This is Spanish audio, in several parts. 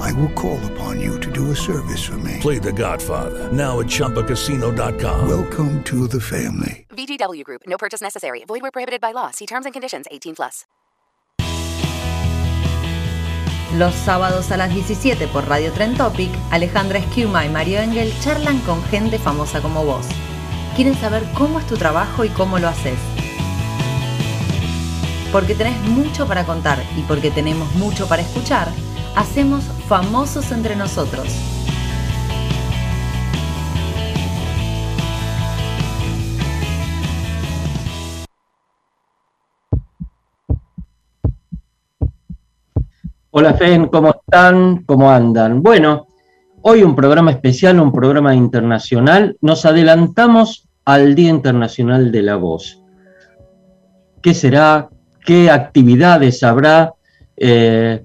I will call upon you to do a service for me. Play The Godfather now at ChumbaCasino.com. Welcome to the family. VGW Group. No purchase necessary. Void where prohibited by law. See terms and conditions. 18 plus. Los sábados a las 17 por Radio Tren Topic, Alejandra Esquiuma y Mario Engel charlan con gente famosa como vos. Quieren saber cómo es tu trabajo y cómo lo haces. Porque tenés mucho para contar y porque tenemos mucho para escuchar, hacemos Famosos entre nosotros. Hola Fen, ¿cómo están? ¿Cómo andan? Bueno, hoy un programa especial, un programa internacional. Nos adelantamos al Día Internacional de la Voz. ¿Qué será? ¿Qué actividades habrá? Eh,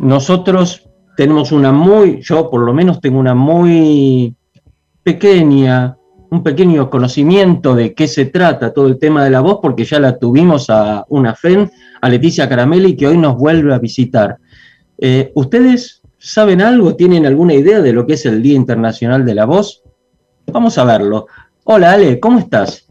nosotros tenemos una muy, yo por lo menos tengo una muy pequeña, un pequeño conocimiento de qué se trata todo el tema de la voz, porque ya la tuvimos a una FEN, a Leticia Caramelli, que hoy nos vuelve a visitar. Eh, ¿Ustedes saben algo? ¿Tienen alguna idea de lo que es el Día Internacional de la Voz? Vamos a verlo. Hola Ale, ¿cómo estás?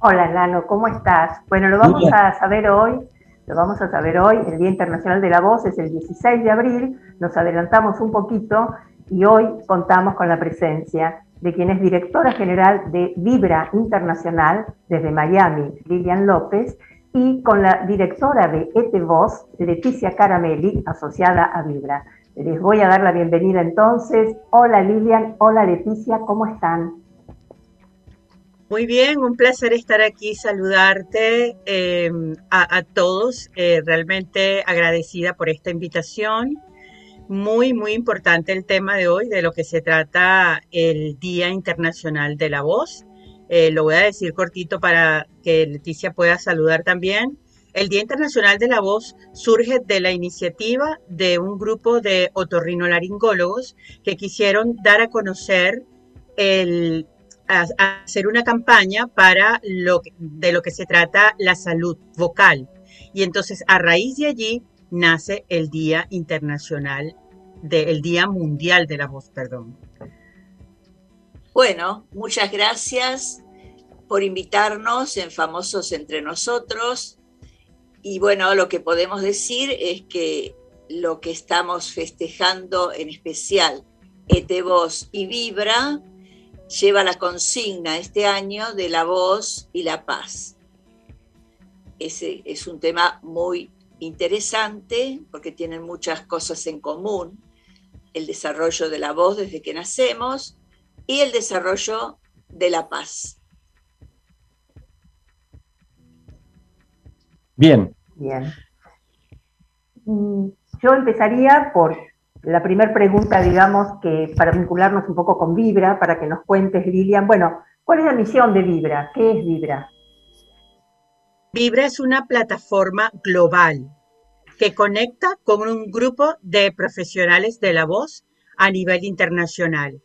Hola Lano, ¿cómo estás? Bueno, lo vamos a saber hoy, lo vamos a saber hoy, el Día Internacional de la Voz es el 16 de abril, nos adelantamos un poquito y hoy contamos con la presencia de quien es directora general de Vibra Internacional desde Miami, Lilian López, y con la directora de ETE Voz, Leticia Caramelli, asociada a Vibra. Les voy a dar la bienvenida entonces. Hola Lilian, hola Leticia, ¿cómo están? Muy bien, un placer estar aquí, saludarte em, a, todos. Eh, realmente agradecida por esta invitación. Muy, muy importante el tema de hoy, de lo que se trata el Día Internacional de la Voz. Eh, lo voy a decir cortito para que Leticia pueda saludar también. El Día Internacional de la Voz surge de la iniciativa de un grupo de otorrinolaringólogos que quisieron dar a conocer el hacer una campaña para lo de lo que se trata la salud vocal. Y entonces a raíz de allí nace el Día Internacional, el Día Mundial de la Voz, perdón. Bueno, muchas gracias por invitarnos en Famosos entre nosotros. Y bueno, lo que podemos decir es que lo que estamos festejando en especial Voz y Vibra lleva la consigna este año de la voz y la paz. Ese es un tema muy interesante porque tienen muchas cosas en común. El desarrollo de la voz desde que nacemos, y el desarrollo de la paz. Bien. Bien. Mm, yo empezaría por la primera pregunta, digamos, que para vincularnos un poco con Vibra, para que nos cuentes, Lilian, bueno, ¿cuál es la misión de Vibra? ¿Qué es Vibra? Vibra es una plataforma global que conecta con un grupo de profesionales de la voz a nivel internacional.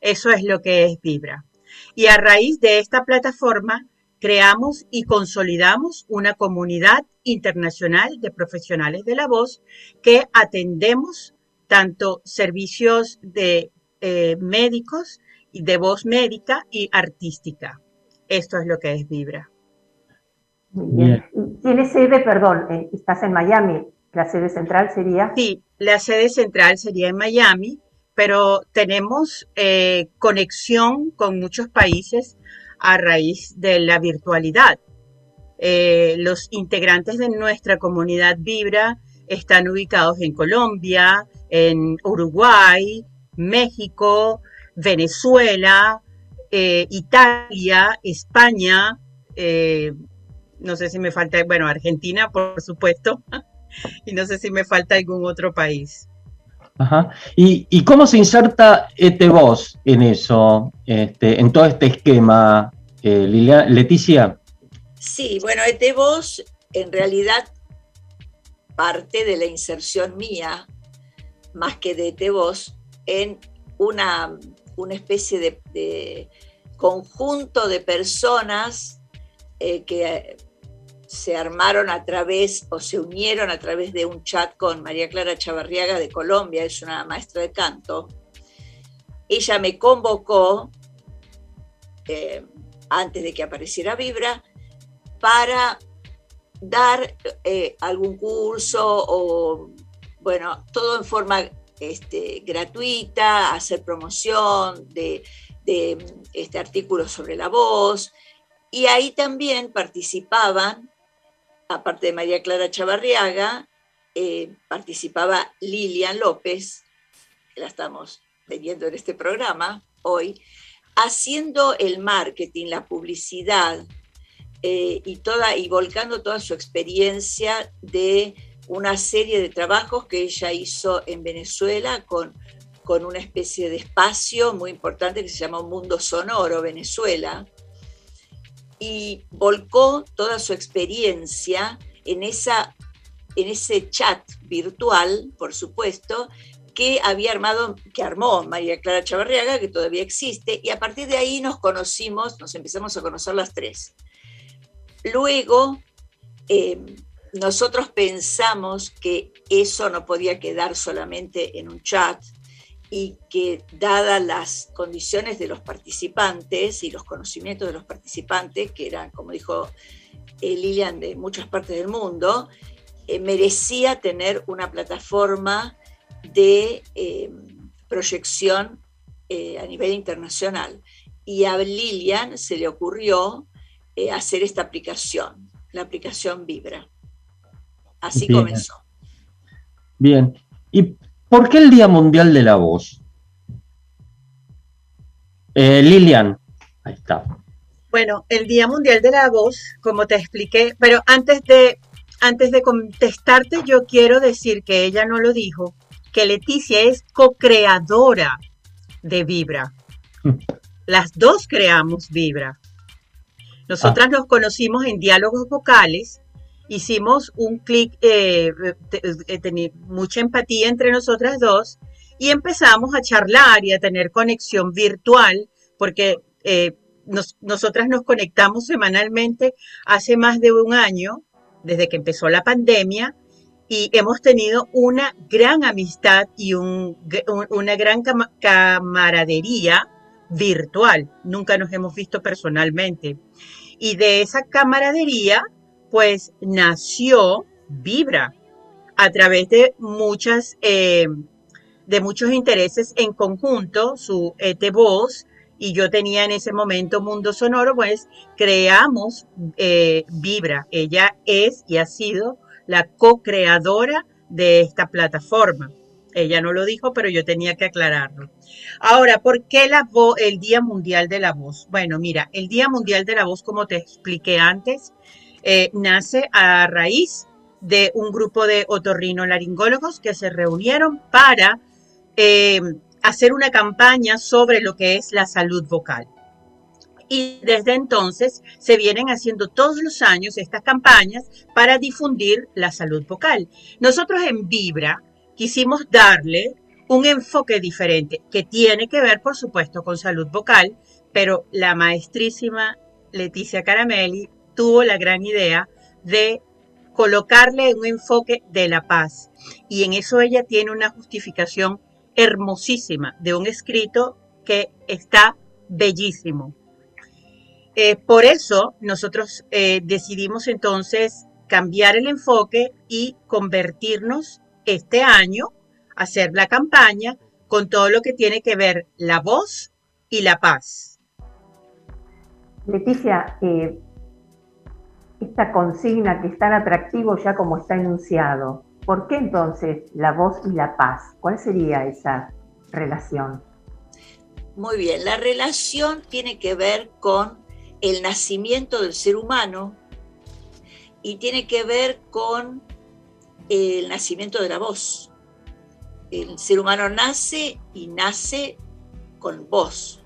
Eso es lo que es Vibra. Y a raíz de esta plataforma creamos y consolidamos una comunidad internacional de profesionales de la voz que atendemos tanto servicios de eh, médicos y de voz médica y artística. Esto es lo que es Vibra. Muy bien. ¿Tiene sede, perdón, eh, estás en Miami? ¿La sede central sería? Sí, la sede central sería en Miami pero tenemos eh, conexión con muchos países a raíz de la virtualidad. Eh, los integrantes de nuestra comunidad Vibra están ubicados en Colombia, en Uruguay, México, Venezuela, eh, Italia, España, no sé si me falta, bueno, Argentina, por supuesto, y no sé si me falta algún otro país. ¿Y, cómo se inserta este voz en eso, este, en todo este esquema, Eh, Leticia. Sí, bueno, este voz en realidad parte de la inserción mía, más que de voz, en una, una especie de, conjunto de personas eh, que se armaron a través o se unieron a través de un chat con María Clara Chavarriaga de Colombia, es una maestra de canto. Ella me convocó eh, antes de que apareciera Vibra para dar eh, algún curso o, bueno, todo en forma este, gratuita, hacer promoción de, este artículo sobre la voz. Y ahí también participaban aparte de María Clara Chavarriaga, eh, participaba Lilian López, que la estamos teniendo en este programa hoy, haciendo el marketing, la publicidad eh, y, toda, y volcando toda su experiencia de una serie de trabajos que ella hizo en Venezuela con, con una especie de espacio muy importante que se llama Mundo Sonoro Venezuela, y volcó toda su experiencia en, esa, en ese chat virtual, por supuesto, que había armado, que armó María Clara Chavarriaga, que todavía existe, y a partir de ahí nos conocimos, nos empezamos a conocer las tres. Luego, eh, nosotros pensamos que eso no podía quedar solamente en un chat, y que dadas las condiciones de los participantes y los conocimientos de los participantes, que eran, como dijo eh, Lilian, de muchas partes del mundo, eh, merecía tener una plataforma de eh, proyección a nivel internacional. Y a Lilian se le ocurrió hacer esta aplicación, la aplicación Vibra. Así comenzó. Bien. Y ¿Por qué el Día Mundial de la Voz? Eh, Lilian, ahí está. Bueno, el Día Mundial de la Voz, como te expliqué, pero antes de, antes de contestarte, yo quiero decir que ella no lo dijo, que Leticia es co-creadora de Vibra. Las dos creamos Vibra. Nosotras ah. nos conocimos en diálogos vocales hicimos un clic, eh, eh mucha empatía entre nosotras dos y empezamos a charlar y a tener conexión virtual, porque eh, nosotras nos conectamos semanalmente hace más de un año, desde que empezó la pandemia, y hemos tenido una gran amistad y una gran camaradería virtual. Nunca nos hemos visto personalmente. Y de esa camaradería pues nació Vibra a través de muchas eh, de muchos intereses en conjunto, su ET Voz y yo tenía en ese momento Mundo Sonoro, pues creamos eh, Vibra. Ella es y ha sido la co-creadora de esta plataforma. Ella no lo dijo, pero yo tenía que aclararlo. Ahora, ¿por qué la el Día Mundial de la Voz? Bueno, mira, el Día Mundial de la Voz, como te expliqué antes, eh, nace a raíz de un grupo de otorrinolaringólogos que se reunieron para eh, hacer una campaña sobre lo que es la salud vocal. Y desde entonces se vienen haciendo todos los años estas campañas para difundir la salud vocal. Nosotros en Vibra quisimos darle un enfoque diferente que tiene que ver, por supuesto, con salud vocal, pero la maestrísima Leticia Caramelli tuvo la gran idea de colocarle un enfoque de la paz. Y en eso ella tiene una justificación hermosísima de un escrito que está bellísimo. Eh, por eso nosotros eh, decidimos entonces cambiar el enfoque y convertirnos este año, hacer la campaña con todo lo que tiene que ver la voz y la paz. Leticia, eh, esta consigna que es tan atractivo ya como está enunciado. ¿Por qué entonces la voz y la paz? ¿Cuál sería esa relación? Muy bien, la relación tiene que ver con el nacimiento del ser humano y tiene que ver con el nacimiento de la voz. El ser humano nace y nace con voz.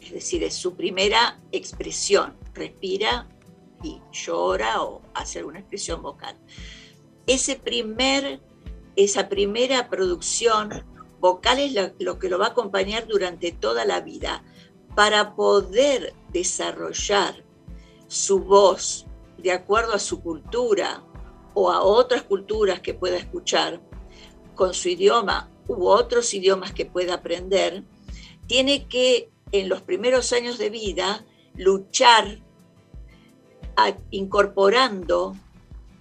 es decir, es su primera expresión, respira y llora o hace alguna expresión vocal. Ese primer, esa primera producción vocal es lo, que lo va a acompañar durante toda la vida. Para poder desarrollar su voz de acuerdo a su cultura o a otras culturas que pueda escuchar, con su idioma u otros idiomas que pueda aprender, tiene que en los primeros años de vida luchar incorporando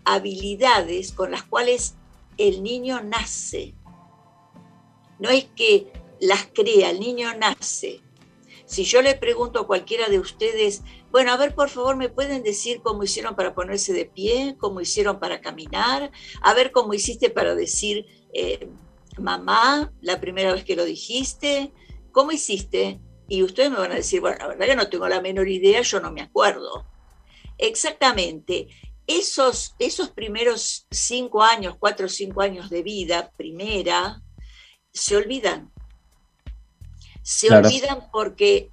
habilidades con las cuales el niño nace. No es que las crea, el niño nace. Si yo le pregunto a cualquiera de ustedes, bueno, a ver, por favor, ¿me pueden decir cómo hicieron para ponerse de pie? ¿Cómo hicieron para caminar? A ver, ¿cómo hiciste para decir eh, mamá la primera vez que lo dijiste? ¿Cómo hiciste? Y ustedes me van a decir, bueno, la verdad que no tengo la menor idea, yo no me acuerdo. Exactamente. Esos, esos primeros cinco años, cuatro o cinco años de vida, primera, se olvidan. Se olvidan porque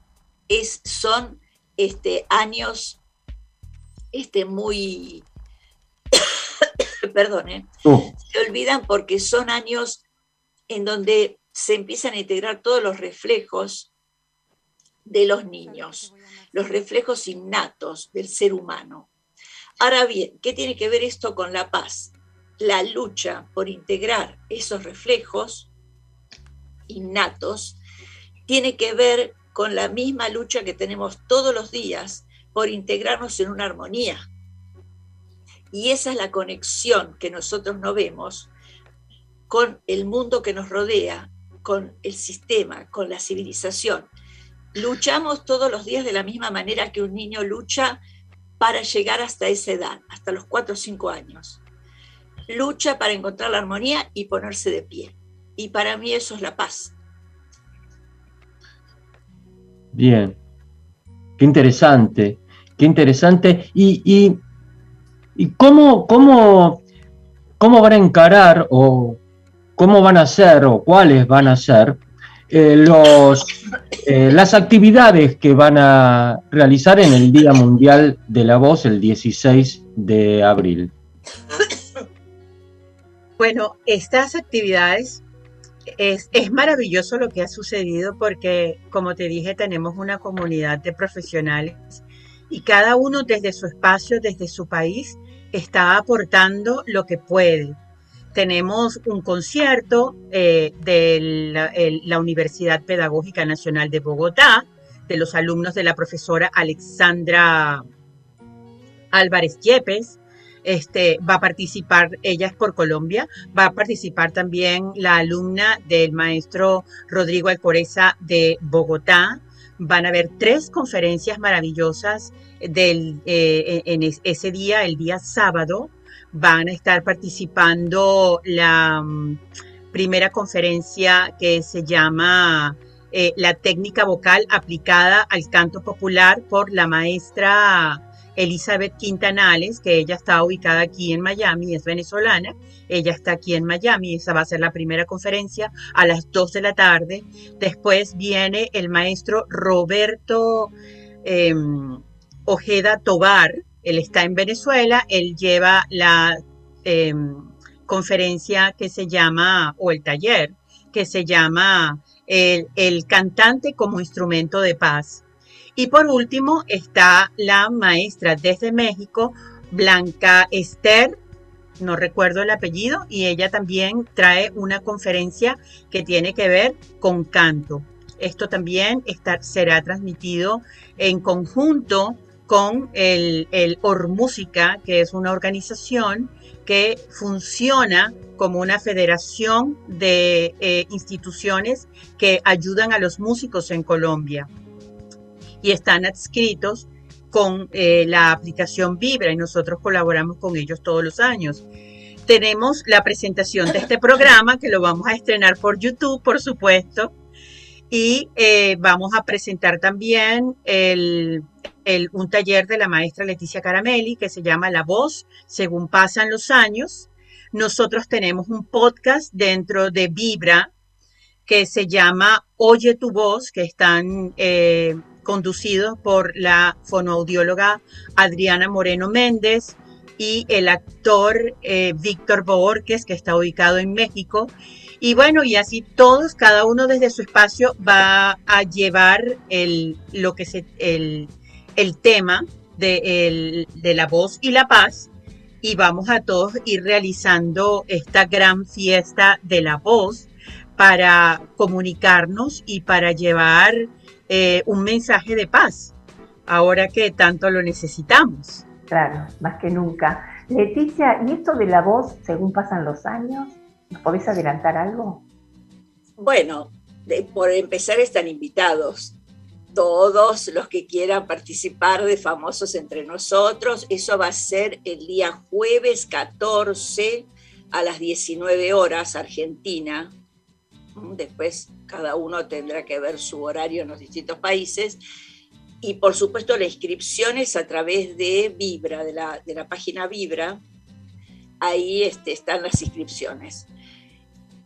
es, son este, años este, muy, perdón, ¿eh? se olvidan porque son años en donde se empiezan a integrar todos los reflejos de los niños, los reflejos innatos del ser humano. Ahora bien, ¿qué tiene que ver esto con la paz? La lucha por integrar esos reflejos innatos tiene que ver con la misma lucha que tenemos todos los días por integrarnos en una armonía. Y esa es la conexión que nosotros no vemos con el mundo que nos rodea, con el sistema, con la civilización. Luchamos todos los días de la misma manera que un niño lucha para llegar hasta esa edad, hasta los 4 o 5 años. Lucha para encontrar la armonía y ponerse de pie. Y para mí eso es la paz. Bien, qué interesante, qué interesante. ¿Y, y, cómo, cómo, cómo, van a encarar o cómo van a ser o cuáles van a ser eh, eh, las actividades que van a realizar en el Día Mundial de la Voz el 16 de abril? Bueno, estas actividades es, maravilloso lo que ha sucedido porque, como te dije, tenemos una comunidad de profesionales y cada uno desde su espacio, desde su país, está aportando lo que puede. Tenemos un concierto eh, de la, Universidad Pedagógica Nacional de Bogotá, de los alumnos de la profesora Alexandra Álvarez Yepes, este, va a participar, ella es por Colombia, va a participar también la alumna del maestro Rodrigo Alcoreza de Bogotá. Van a haber tres conferencias maravillosas del, eh, en ese día, el día sábado. Van a estar participando la mm, primera conferencia que se llama eh, La técnica vocal aplicada al canto popular por la maestra Elizabeth Quintanales, que ella está ubicada aquí en Miami, es venezolana, ella está aquí en Miami, esa va a ser la primera conferencia a las 2 de la tarde. Después viene el maestro Roberto em, Ojeda Tobar, él está en Venezuela, él lleva la em, conferencia que se llama, o el taller, que se llama el cantante como instrumento de paz. Y por último está la maestra desde México, Blanca Esther, no recuerdo el apellido, y ella también trae una conferencia que tiene que ver con canto. Esto también será transmitido en conjunto con el, el Or Música, que es una organización que funciona como una federación de eh, instituciones que ayudan a los músicos en Colombia y están adscritos con eh, la aplicación Vibra y nosotros colaboramos con ellos todos los años. Tenemos la presentación de este programa que lo vamos a estrenar por YouTube, por supuesto, y eh, vamos a presentar también el, un taller de la maestra Leticia Caramelli que se llama La voz según pasan los años. Nosotros tenemos un podcast dentro de Vibra que se llama Oye tu voz, que están eh, conducidos por la fonoaudióloga Adriana Moreno Méndez y el actor eh, Víctor Borges, que está ubicado en México. Y bueno, y así todos, cada uno desde su espacio va a llevar el, lo que se, el, el tema de, de la voz y la paz y vamos a todos ir realizando esta gran fiesta de la voz para comunicarnos y para llevar eh, un mensaje de paz, ahora que tanto lo necesitamos. Claro, más que nunca. Leticia, ¿y esto de la voz, según pasan los años, ¿nos podés adelantar algo? Bueno, por empezar están invitados todos los que quieran participar de Famosos entre nosotros. Eso va a ser el día jueves 14 a las 19 horas Argentina. Después cada uno tendrá que ver su horario en los distintos países. Y por supuesto la inscripción es a través de Vibra, de la, de la página Vibra. Ahí este, están las inscripciones.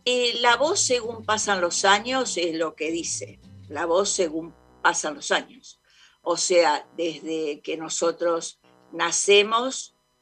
Y la voz según pasan los años es lo que dice. La voz según pasan los años. O sea, desde que nosotros nacemos.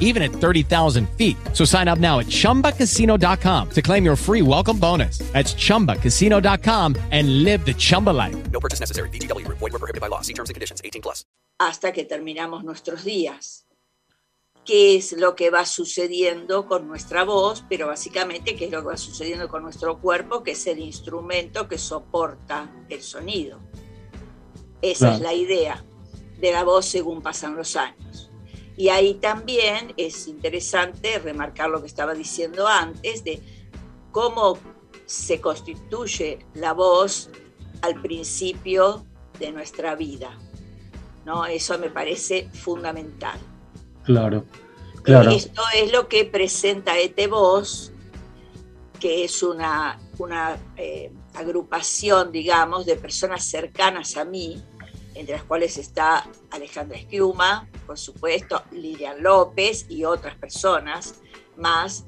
even at 30,000 feet. So sign up now at ChumbaCasino.com to claim your free welcome bonus. That's ChumbaCasino.com and live the Chumba life. No purchase necessary. BGW. Void were prohibited by law. See terms and conditions. 18 plus. Hasta que terminamos nuestros días. ¿Qué es lo que va sucediendo con nuestra voz? Pero básicamente, ¿qué es lo que va sucediendo con nuestro cuerpo? Que es el instrumento que soporta el sonido. Esa claro. es la idea de la voz según pasan los años. Y ahí también es interesante remarcar lo que estaba diciendo antes de cómo se constituye la voz al principio de nuestra vida. ¿no? Eso me parece fundamental. Claro, claro. Esto es lo que presenta Ete Voz, que es una, una eh, agrupación, digamos, de personas cercanas a mí, entre las cuales está Alejandra Esquiuma, por supuesto, Lilian López y otras personas más.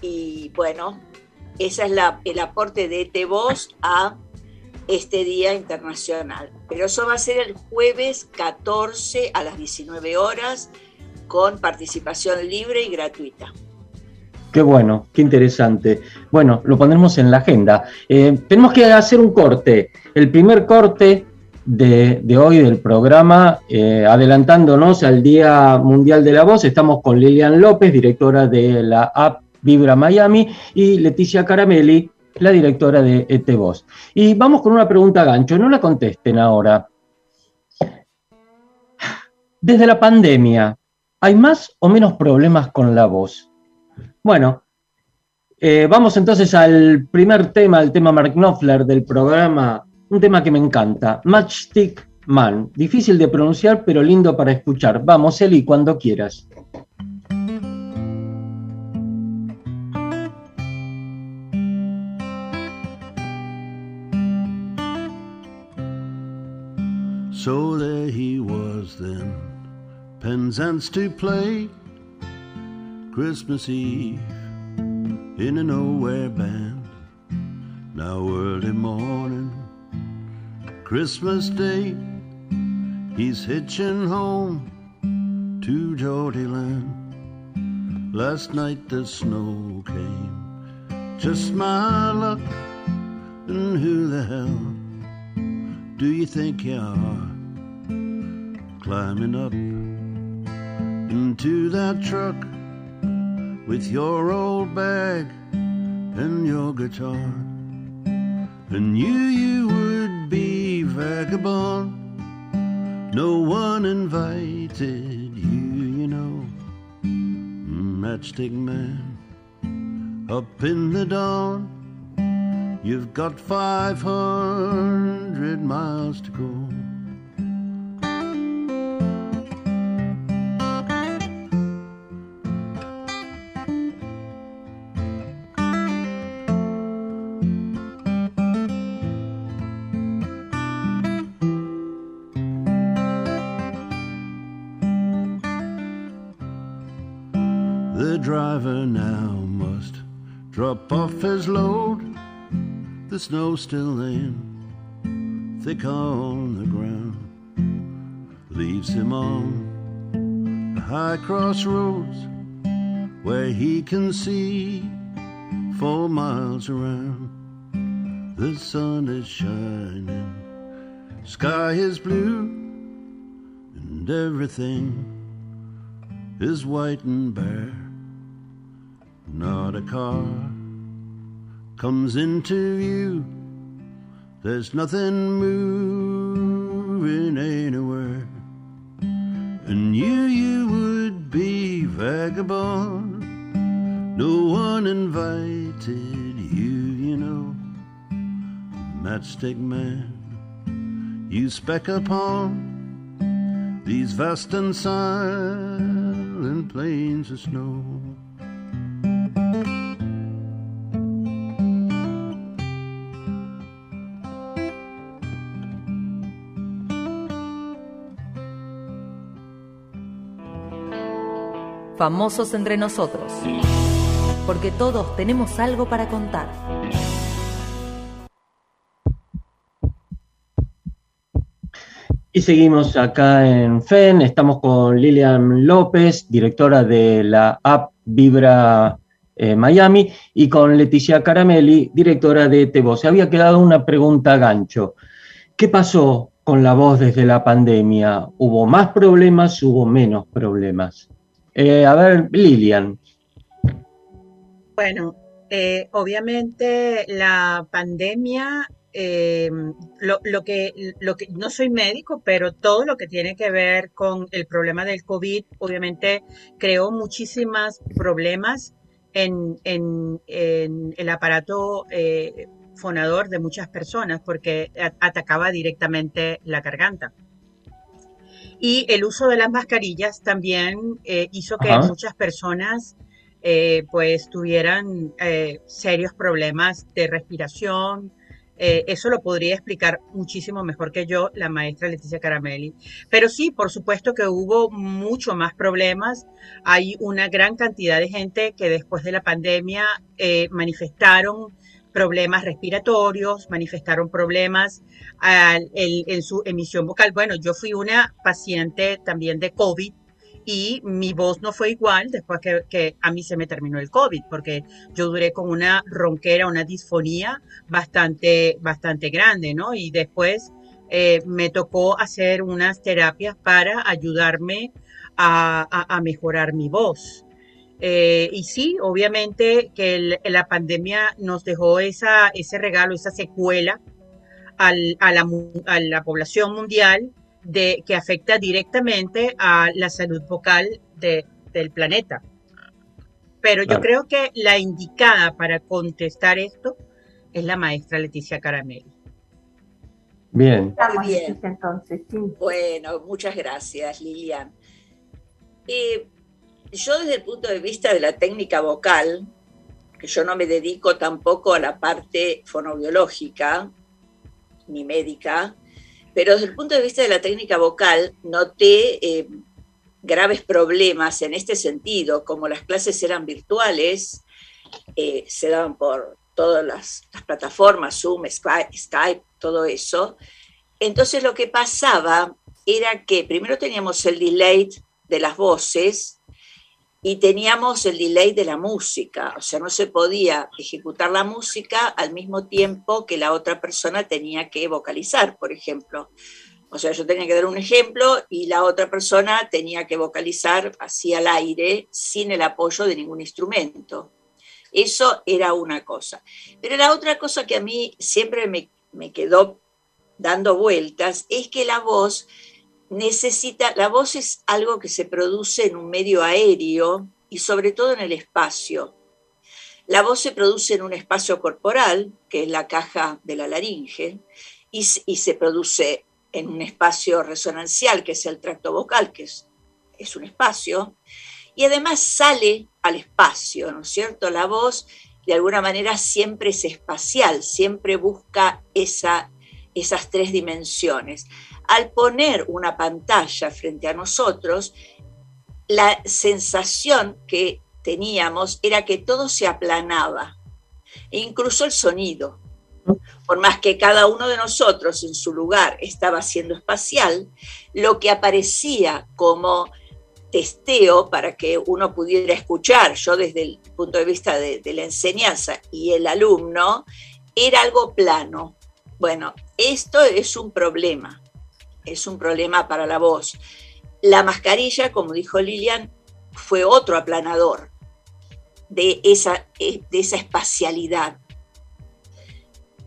Y bueno, ese es el aporte de ET Voz a este Día Internacional. Pero eso va a ser el jueves 14 a las 19 horas con participación libre y gratuita. Qué bueno, qué interesante. Bueno, lo pondremos en la agenda. Eh, tenemos que hacer un corte. El primer corte de, hoy del programa, eh, adelantándonos al Día Mundial de la Voz. Estamos con Lilian López, directora de la app Vibra Miami, y Leticia Caramelli, la directora de ET Voz. Y vamos con una pregunta gancho, no la contesten ahora. Desde la pandemia, ¿hay más o menos problemas con la voz? Bueno, eh, vamos entonces al primer tema, el tema Mark Knopfler del programa un tema que me encanta, Matchstick Man. Difícil de pronunciar, pero lindo para escuchar. Vamos, Eli, cuando quieras. So there he was then, Penzance to play, Christmas Eve in a nowhere band. Now early morning Christmas Day, he's hitching home to Geordie Land. Last night the snow came, just my luck, and who the hell do you think you are? Climbing up into that truck with your old bag and your guitar. And you, you vagabond. No one invited you, you know. Mm, Matchstick man, up in the dawn. You've got 500 miles to go. The snow's still laying thick on the ground. Leaves him on the high crossroads where he can see four miles around. The sun is shining, sky is blue, and everything is white and bare. Not a car comes into view. There's nothing moving anywhere. And you, you would be vagabond. No one invited you, you know. Matchstick man, you speck upon these vast and silent plains of snow. Famosos entre nosotros. Porque todos tenemos algo para contar. Y seguimos acá en FEN, estamos con Lilian López, directora de la app Vibra eh, Miami, y con Leticia Caramelli, directora de Te Voz. Se había quedado una pregunta gancho. ¿Qué pasó con la voz desde la pandemia? ¿Hubo más problemas? ¿Hubo menos problemas? Eh, a ver, Lilian. Bueno, eh, obviamente la pandemia, eh, lo, lo que, lo que, no soy médico, pero todo lo que tiene que ver con el problema del COVID, obviamente creó muchísimos problemas en, en- el aparato eh, fonador de muchas personas porque atacaba directamente la garganta. Y el uso de las mascarillas también eh, hizo que Ajá. muchas personas eh, pues tuvieran eh, serios problemas de respiración. Eh, eso lo podría explicar muchísimo mejor que yo la maestra Leticia Caramelli. Pero sí, por supuesto que hubo mucho más problemas. Hay una gran cantidad de gente que después de la pandemia eh, manifestaron problemas respiratorios, manifestaron problemas en su emisión vocal. Bueno, yo fui una paciente también de COVID y mi voz no fue igual después que, a mí se me terminó el COVID, porque yo duré con una ronquera, una disfonía bastante, bastante grande, ¿no? Y después eh, me tocó hacer unas terapias para ayudarme a mejorar mi voz. Eh, y sí, obviamente que el- la pandemia nos dejó esa, ese regalo, esa secuela al- a, la, mu- a la población mundial de, que afecta directamente a la salud vocal de- del planeta. Pero yo Claro. creo que la indicada para contestar esto es la maestra Leticia Caramelli. Bien. Estamos, bien. Entonces, sí. Bueno, muchas gracias, Lilian. Eh, yo desde el punto de vista de la técnica vocal, que yo no me dedico tampoco a la parte fonobiológica ni médica, pero desde el punto de vista de la técnica vocal noté eh, graves problemas en este sentido, como las clases eran virtuales, eh, se daban por todas las, plataformas, Zoom, Skype, todo eso. Entonces lo que pasaba era que primero teníamos el delay de las voces y teníamos el delay de la música, o sea, no se podía ejecutar la música al mismo tiempo que la otra persona tenía que vocalizar, por ejemplo. O sea, yo tenía que dar un ejemplo y la otra persona tenía que vocalizar así al aire sin el apoyo de ningún instrumento. Eso era una cosa. Pero la otra cosa que a mí siempre me, me quedó dando vueltas es que la voz necesita, la voz es algo que se produce en un medio aéreo y sobre todo en el espacio. La voz se produce en un espacio corporal, que es la caja de la laringe, y, se produce en un espacio resonancial, que es el tracto vocal, que es, es un espacio, y además sale al espacio, ¿no es cierto? La voz de alguna manera siempre es espacial, siempre busca esa, esas tres dimensiones. Al poner una pantalla frente a nosotros, la sensación que teníamos era que todo se aplanaba, e incluso el sonido. Por más que cada uno de nosotros en su lugar estaba siendo espacial, lo que aparecía como testeo para que uno pudiera escuchar, yo desde el punto de vista de, de la enseñanza y el alumno, era algo plano. Bueno, esto es un problema, es un problema para la voz. La mascarilla, como dijo Lilian, fue otro aplanador de esa, eh, de esa espacialidad.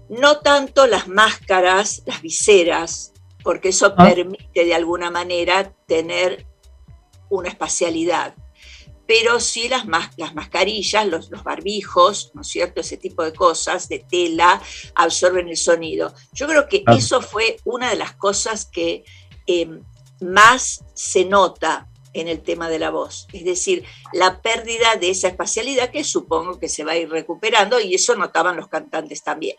No tanto las máscaras, las viseras, porque eso Ah. permite de alguna manera tener una espacialidad, pero sí las, mas- las mascarillas, los, los barbijos, ¿no es cierto? Ese tipo de cosas de tela absorben el sonido. Yo creo que Ah. eso fue una de las cosas que eh, más se nota en el tema de la voz, es decir, la pérdida de esa espacialidad que supongo que se va a ir recuperando y eso notaban los cantantes también.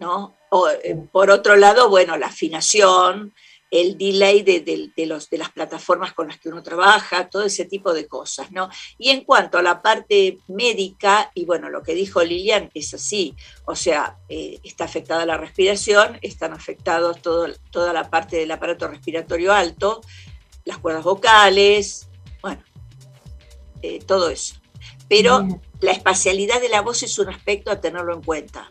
¿no? O, eh, por otro lado, bueno, la afinación, el delay de, de- de los, de las plataformas con las que uno trabaja, todo ese tipo de cosas, ¿no? Y en cuanto a la parte médica, y bueno, lo que dijo Lilian es así, o sea, eh, está afectada la respiración, están afectados todo, toda la parte del aparato respiratorio alto, las cuerdas vocales, bueno, eh, todo eso. Pero la espacialidad de la voz es un aspecto a tenerlo en cuenta.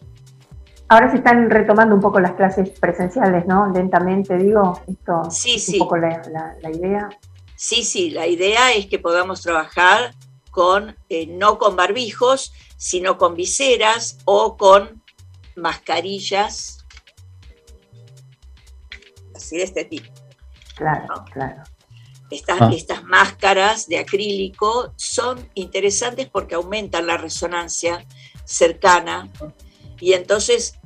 Ahora se están retomando un poco las clases presenciales, ¿no? Lentamente, digo, esto Sí, es sí. un poco la, la- la idea. Sí, sí, la idea es que podamos trabajar con, eh, no con barbijos, sino con viseras o con mascarillas, así de este tipo. Claro, No. claro. Estas, Ah. estas máscaras de acrílico son interesantes porque aumentan la resonancia cercana y entonces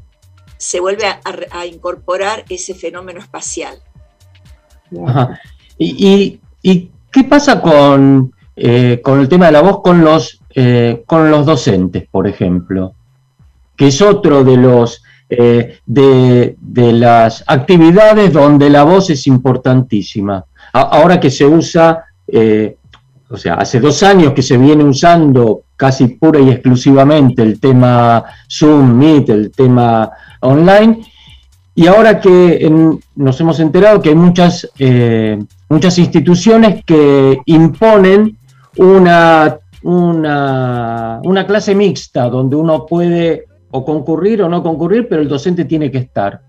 se vuelve a, incorporar ese fenómeno espacial. ¿Y, qué pasa con, eh, con el tema de la voz con los, eh, con los docentes, por ejemplo? Que es otro de los eh, de, de las actividades donde la voz es importantísima. Ahora que se usa, o sea, hace dos años que se viene usando casi pura y exclusivamente el tema Zoom, Meet, el tema online, y ahora que en- nos hemos enterado que hay muchas, eh, muchas instituciones que imponen una, una, una clase mixta donde uno puede o concurrir o no concurrir, pero el docente tiene que estar.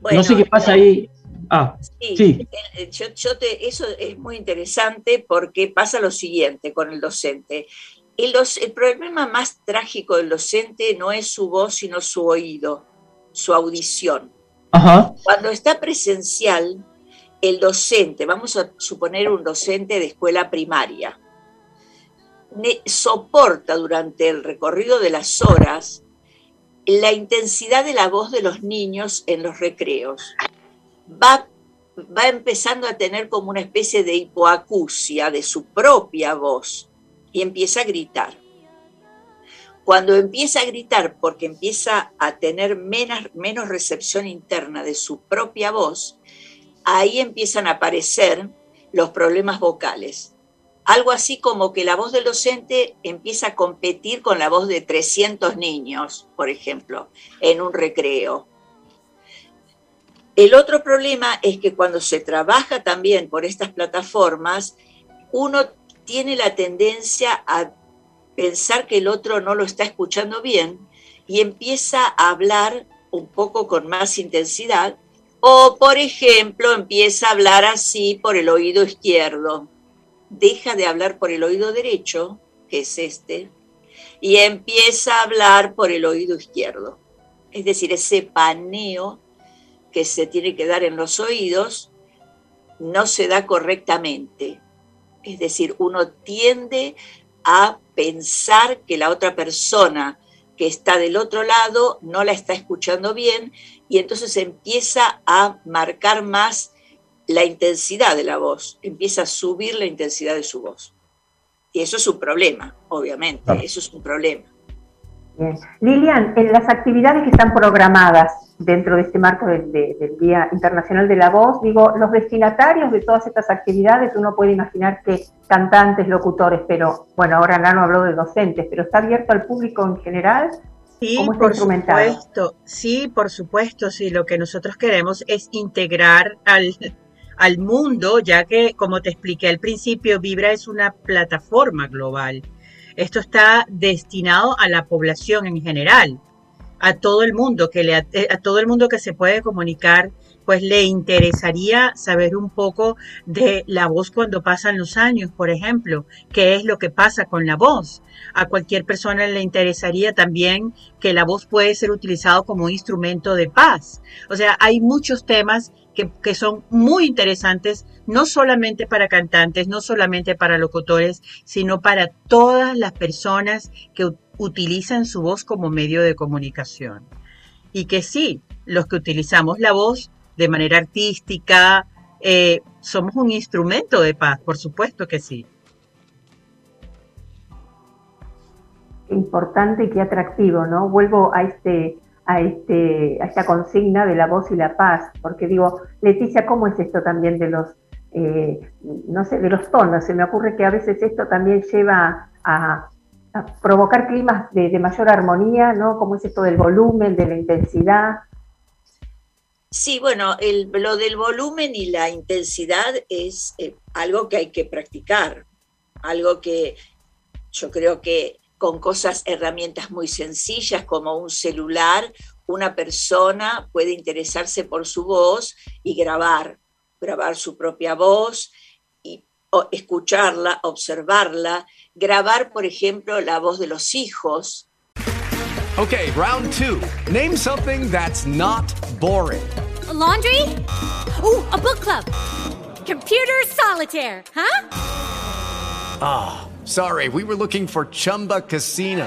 Bueno, no sé qué pasa ahí. Ah, Sí, Sí. eh, yo- yo te- eso es muy interesante porque pasa lo siguiente con el docente. El, doc- el problema más trágico del docente no es su voz, sino su oído, su audición. ajá, Cuando está presencial, el docente, vamos a suponer un docente de escuela primaria, ne- soporta durante el recorrido de las horas la intensidad de la voz de los niños en los recreos. Va, va empezando a tener como una especie de hipoacusia de su propia voz y empieza a gritar. Cuando empieza a gritar porque empieza a tener menos, menos recepción interna de su propia voz, ahí empiezan a aparecer los problemas vocales. Algo así como que la voz del docente empieza a competir con la voz de 300 niños, por ejemplo, en un recreo. El otro problema es que cuando se trabaja también por estas plataformas, uno tiene la tendencia a pensar que el otro no lo está escuchando bien y empieza a hablar un poco con más intensidad O, por ejemplo, empieza a hablar así por el oído izquierdo. Deja de hablar por el oído derecho, que es este, y empieza a hablar por el oído izquierdo. Es decir, ese paneo que se tiene que dar en los oídos no se da correctamente. Es decir, uno tiende a pensar que la otra persona que está del otro lado no la está escuchando bien y entonces empieza a marcar más la intensidad de la voz, empieza a subir la intensidad de su voz. Y eso es un problema, obviamente, eso es un problema. Lilian, en las actividades que están programadas dentro de este marco del, Día Internacional de la Voz, digo, los destinatarios de todas estas actividades, uno puede imaginar que cantantes, locutores, pero bueno, ahora Nano habló de docentes, pero está abierto al público en general. Sí, por supuesto, sí, por supuesto, sí, lo que nosotros queremos es integrar al, al mundo, ya que, como te expliqué al principio, Vibra es una plataforma global esto está destinado a la población en general, a todo el mundo que le, eh, a todo el mundo que se puede comunicar, pues le interesaría saber un poco de la voz cuando pasan los años, por ejemplo, qué es lo que pasa con la voz. A cualquier persona le interesaría también que la voz puede ser utilizado como instrumento de paz. O sea, hay muchos temas que, son muy interesantes, no solamente para cantantes, no solamente para locutores, sino para todas las personas que utilizan su voz como medio de comunicación. Y que sí, los que utilizamos la voz de manera artística, eh, somos un instrumento de paz, por supuesto que sí. Importante y qué atractivo, ¿no? Vuelvo a este a, este, a esta consigna de la voz y la paz, porque digo, Leticia, ¿cómo es esto también de los, eh, no sé, de los tonos? Se me ocurre que a veces esto también lleva a, provocar climas de, mayor armonía, ¿no? ¿Cómo es esto del volumen, de la intensidad? Sí, bueno, el, lo del volumen y la intensidad es eh, algo que hay que practicar, algo que yo creo que con cosas, herramientas muy sencillas como un celular, una persona puede interesarse por su voz y grabar, grabar su propia voz y escucharla, observarla, grabar, por ejemplo, la voz de los hijos. Okay, round two. Name something that's not boring. laundry? Ooh, a book club. Computer solitaire, huh? Ah. Sorry, we were looking for Chumba Casino.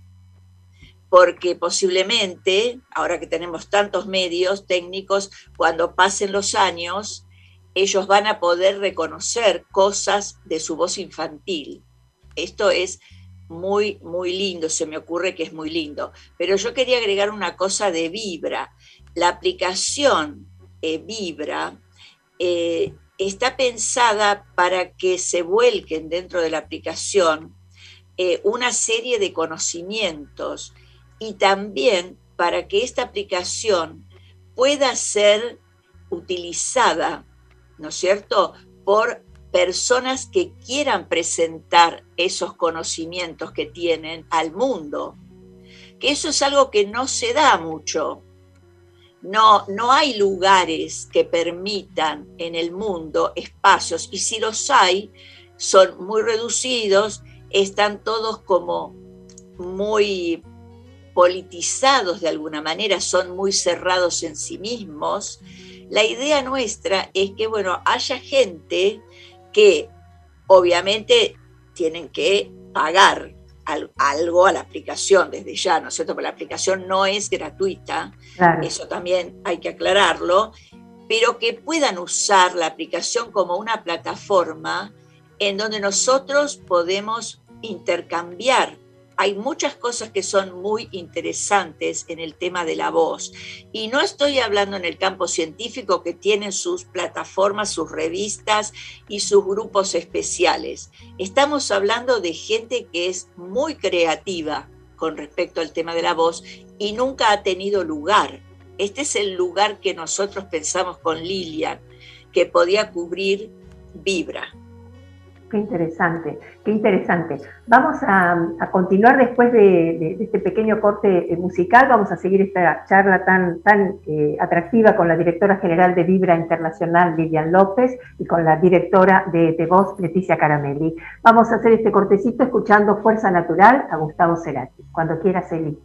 porque posiblemente, ahora que tenemos tantos medios técnicos, cuando pasen los años, ellos van a poder reconocer cosas de su voz infantil. Esto es muy, muy lindo, se me ocurre que es muy lindo. Pero yo quería agregar una cosa de Vibra. La aplicación eh, Vibra eh, está pensada para que se vuelquen dentro de la aplicación eh, una serie de conocimientos y también para que esta aplicación pueda ser utilizada, ¿no es cierto?, por personas que quieran presentar esos conocimientos que tienen al mundo. Que eso es algo que no se da mucho. No, no hay lugares que permitan en el mundo espacios y si los hay, son muy reducidos, están todos como muy politizados de alguna manera, son muy cerrados en sí mismos. La idea nuestra es que, bueno, haya gente que obviamente tienen que pagar algo a la aplicación desde ya, ¿no es cierto? Porque la aplicación no es gratuita, eso también hay que aclararlo, pero que puedan usar la aplicación como una plataforma en donde nosotros podemos intercambiar hay muchas cosas que son muy interesantes en el tema de la voz. Y no estoy hablando en el campo científico que tienen sus plataformas, sus revistas y sus grupos especiales. Estamos hablando de gente que es muy creativa con respecto al tema de la voz y nunca ha tenido lugar. Este es el lugar que nosotros pensamos con Lilian, que podía cubrir Vibra. Qué interesante, qué interesante. Vamos a, continuar después de, este pequeño corte eh, musical, vamos a seguir esta charla tan, tan eh, atractiva con la directora general de Vibra Internacional, Vivian López, y con la directora de, de Voz, Leticia Caramelli. Vamos a hacer este cortecito escuchando Fuerza Natural a Gustavo Cerati. Cuando quieras, Eli.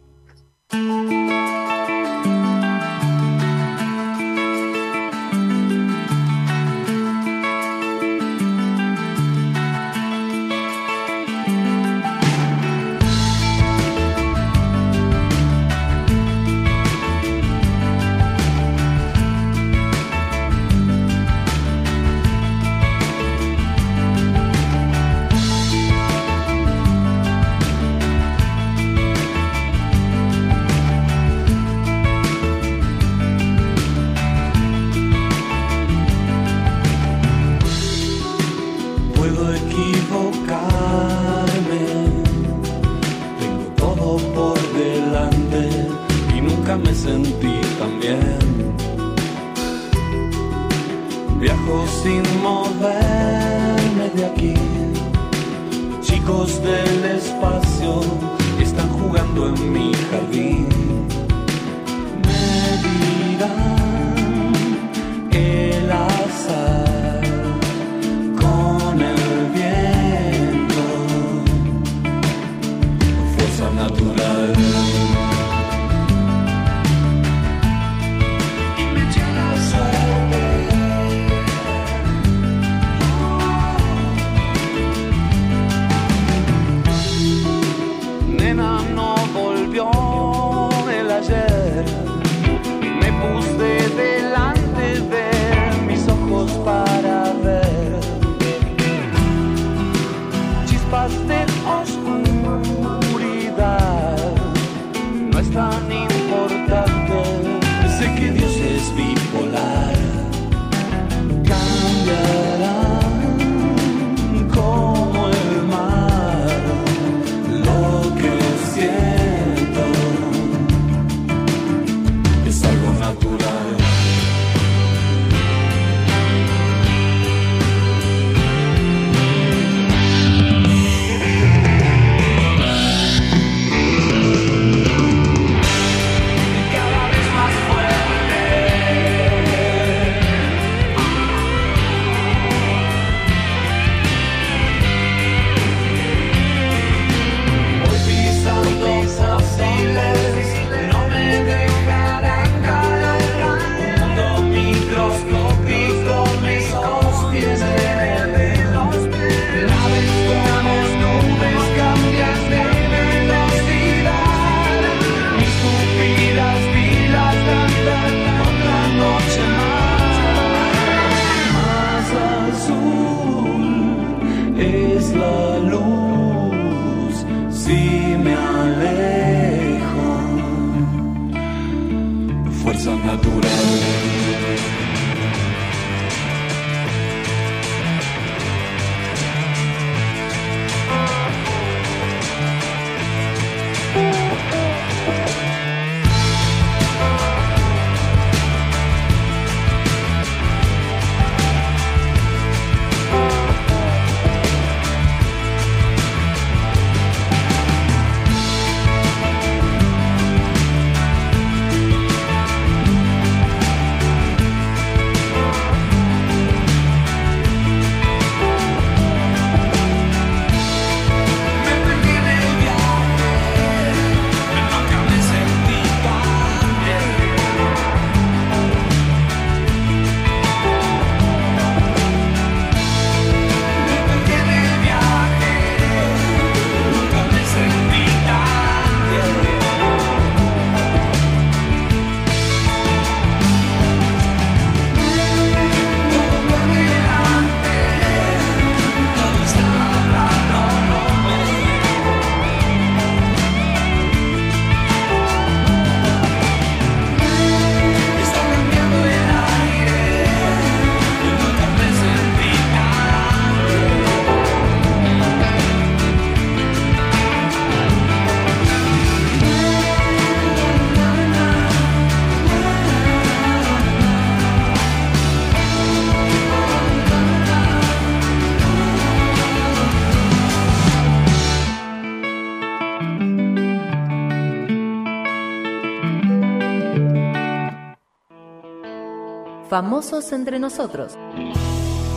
Famosos entre nosotros,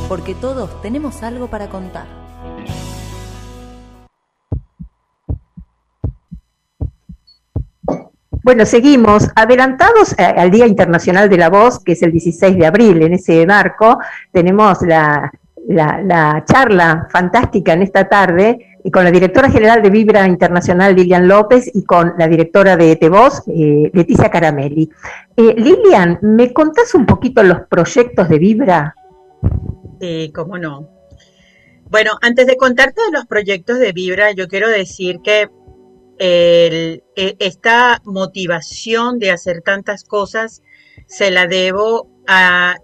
porque todos tenemos algo para contar. Bueno, seguimos. Adelantados eh, al Día Internacional de la Voz, que es el 16 de abril, en ese marco, tenemos la, la, charla fantástica en esta tarde y con la directora general de Vibra Internacional, Lilian López, y con la directora de Voz, eh, Leticia Caramelli. Eh, Lilian, ¿me contás un poquito los proyectos de Vibra? Sí, cómo no. Bueno, antes de contarte de los proyectos de Vibra, yo quiero decir que e, esta motivación de hacer tantas cosas se la debo a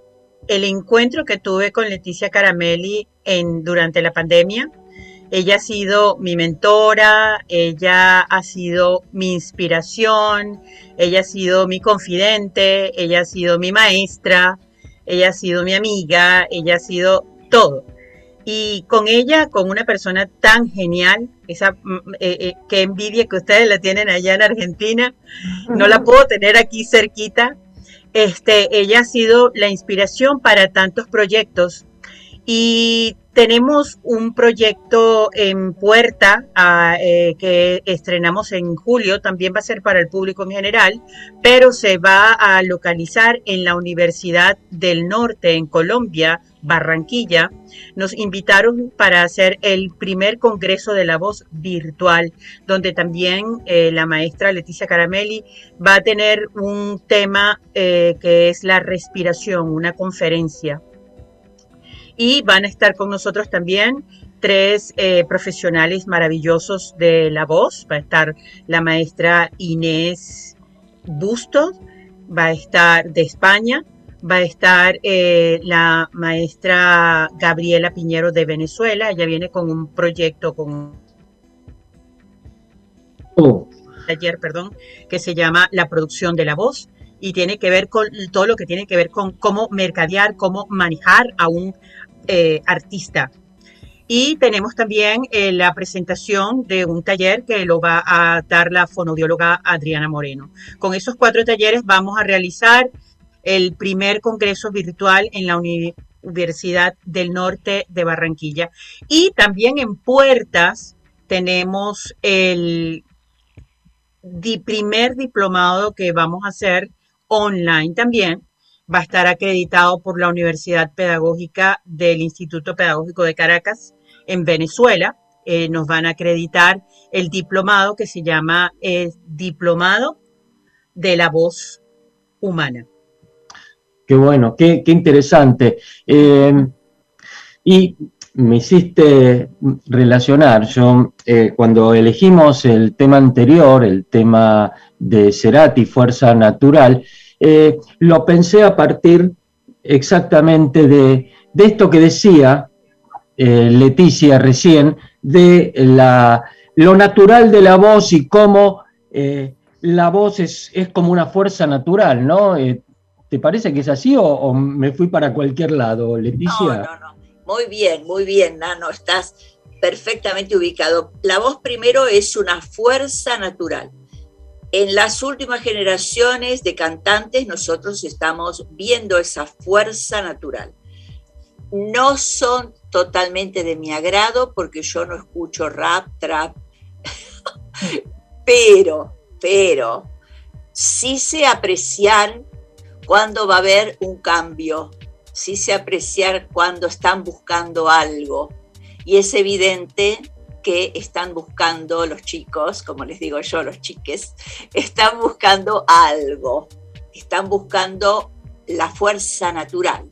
el encuentro que tuve con Leticia Caramelli en, durante la pandemia. Ella ha sido mi mentora, ella ha sido mi inspiración, ella ha sido mi confidente, ella ha sido mi maestra, ella ha sido mi amiga, ella ha sido todo. Y con ella, con una persona tan genial, esa mm, eh, eh, que envidia que ustedes la tienen allá en Argentina, no la puedo tener aquí cerquita. Este, ella ha sido la inspiración para tantos proyectos y tenemos un proyecto en puerta ah, eh, que estrenamos en julio, también va a ser para el público en general, pero se va a localizar en la Universidad del Norte en Colombia, Barranquilla. Nos invitaron para hacer el primer Congreso de la Voz virtual, donde también eh, la maestra Leticia Caramelli va a tener un tema eh, que es la respiración, una conferencia y van a estar con nosotros también tres eh, profesionales maravillosos de la voz. Va a estar la maestra Inés Bustos, va a estar de España, va a estar eh, la maestra Gabriela Piñero de Venezuela. Ella viene con un proyecto, con oh. taller, perdón, que se llama La producción de la voz y tiene que ver con todo lo que tiene que ver con cómo mercadear, cómo manejar a un eh, artista. Y tenemos también eh, la presentación de un taller que lo va a dar la fonodióloga Adriana Moreno. Con esos cuatro talleres vamos a realizar el primer congreso virtual en la Universidad del Norte de Barranquilla. Y también en Puertas tenemos el primer diplomado que vamos a hacer online también, va a estar acreditado por la Universidad Pedagógica del Instituto Pedagógico de Caracas en Venezuela. Eh, nos van a acreditar el diplomado que se llama eh, Diplomado de la Voz Humana. Qué bueno, qué, interesante. Eh, y me hiciste relacionar, yo cuando elegimos el tema anterior, el tema de Cerati, Fuerza Natural, eh, lo pensé a partir exactamente de, esto que decía eh, Leticia recién, de la, lo natural de la voz y cómo eh, la voz es, como una fuerza natural, ¿no? ¿Te parece que es así o, me fui para cualquier lado, Leticia? No, no, no. Muy bien, muy bien, Nano, estás perfectamente ubicado. La voz primero es una fuerza natural. En las últimas generaciones de cantantes nosotros estamos viendo esa fuerza natural. No son totalmente de mi agrado porque yo no escucho rap, trap, pero, pero, sí sé apreciar cuando va a haber un cambio, sí sé apreciar cuando están buscando algo. Y es evidente que están buscando los chicos, como les digo yo, los chiques, están buscando algo, están buscando la fuerza natural.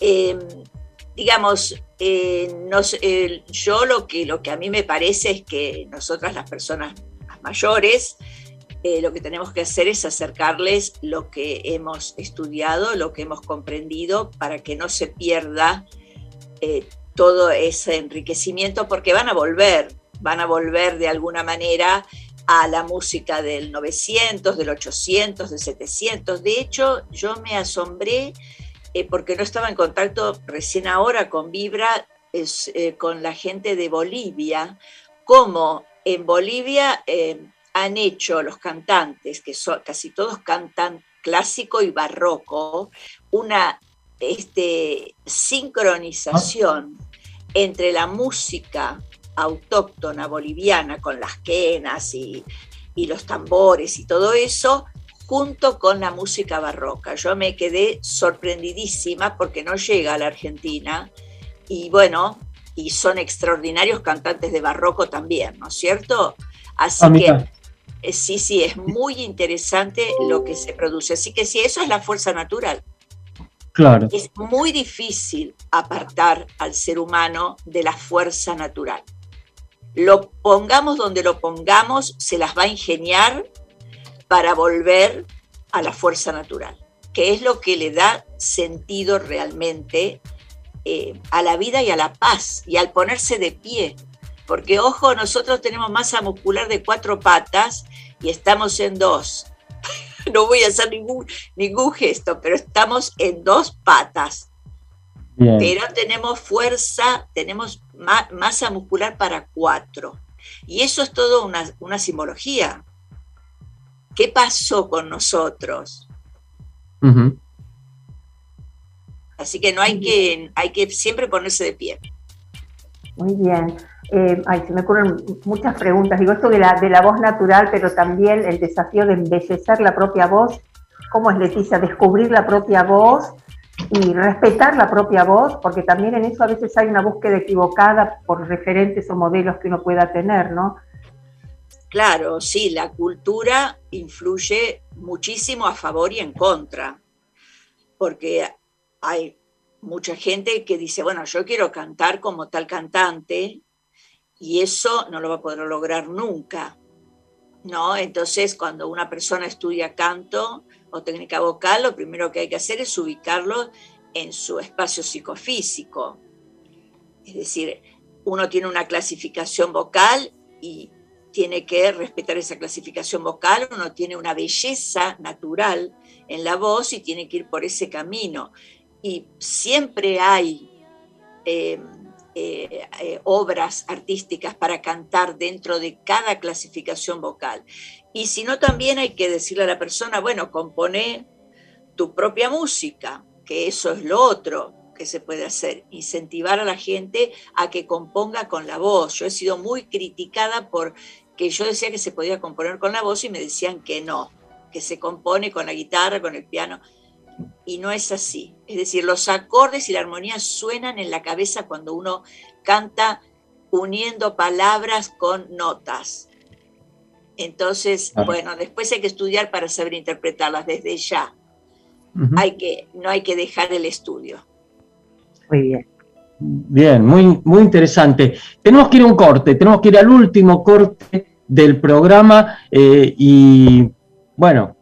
Em, digamos, eh, yo lo que, lo que a mí me parece es que nosotras las personas mayores, eh, lo que tenemos que hacer es acercarles lo que hemos estudiado, lo que hemos comprendido, para que no se pierda eh, todo ese enriquecimiento porque van a volver, van a volver de alguna manera a la música del 900, del 800, del 700. De hecho, yo me asombré eh, porque no estaba en contacto recién ahora con Vibra, es, eh, con la gente de Bolivia, cómo en Bolivia eh, han hecho los cantantes, que casi todos cantan clásico y barroco, una este, sincronización entre la música autóctona boliviana con las quenas y, y los tambores y todo eso, junto con la música barroca. Yo me quedé sorprendidísima porque no llega a la Argentina y bueno, y son extraordinarios cantantes de barroco también, ¿no es cierto? Así Ah, que eh, sí, sí, es muy interesante lo que se produce. Así que sí, eso es la fuerza natural. Es muy difícil apartar al ser humano de la fuerza natural. Lo pongamos donde lo pongamos, se las va a ingeniar para volver a la fuerza natural, que es lo que le da sentido realmente eh, a la vida y a la paz y al ponerse de pie. Porque, ojo, nosotros tenemos masa muscular de cuatro patas y estamos en dos. No voy a hacer ningún, ningún gesto, pero estamos en dos patas. Bien. Pero tenemos fuerza, tenemos ma- masa muscular para cuatro. Y eso es todo una, una simbología. ¿Qué pasó con nosotros? Así que no hay que, hay que siempre ponerse de pie. Muy bien. Eh, ay, se me ocurren muchas preguntas. Digo, esto de la, de la voz natural, pero también el desafío de embellecer la propia voz. ¿Cómo es, Leticia? Descubrir la propia voz y respetar la propia voz, porque también en eso a veces hay una búsqueda equivocada por referentes o modelos que uno pueda tener, ¿no? Claro, sí, la cultura influye muchísimo a favor y en contra, porque hay mucha gente que dice, bueno, yo quiero cantar como tal cantante y eso no lo va a poder lograr nunca, ¿no? Entonces, cuando una persona estudia canto o técnica vocal, lo primero que hay que hacer es ubicarlo en su espacio psicofísico. Es decir, uno tiene una clasificación vocal y tiene que respetar esa clasificación vocal, uno tiene una belleza natural en la voz y tiene que ir por ese camino. Y siempre hay eh, eh, eh, obras artísticas para cantar dentro de cada clasificación vocal. Y si no, también hay que decirle a la persona, bueno, compone tu propia música, que eso es lo otro que se puede hacer, incentivar a la gente a que componga con la voz. Yo he sido muy criticada por que yo decía que se podía componer con la voz y me decían que no, que se compone con la guitarra, con el piano, y no es así. Es decir, los acordes y la armonía suenan en la cabeza cuando uno canta uniendo palabras con notas. Entonces, Claro. bueno, después hay que estudiar para saber interpretarlas desde ya. Hay que, no hay que dejar el estudio. Muy bien. Bien, muy, muy interesante. Tenemos que ir a un corte, tenemos que ir al último corte del programa eh, y bueno,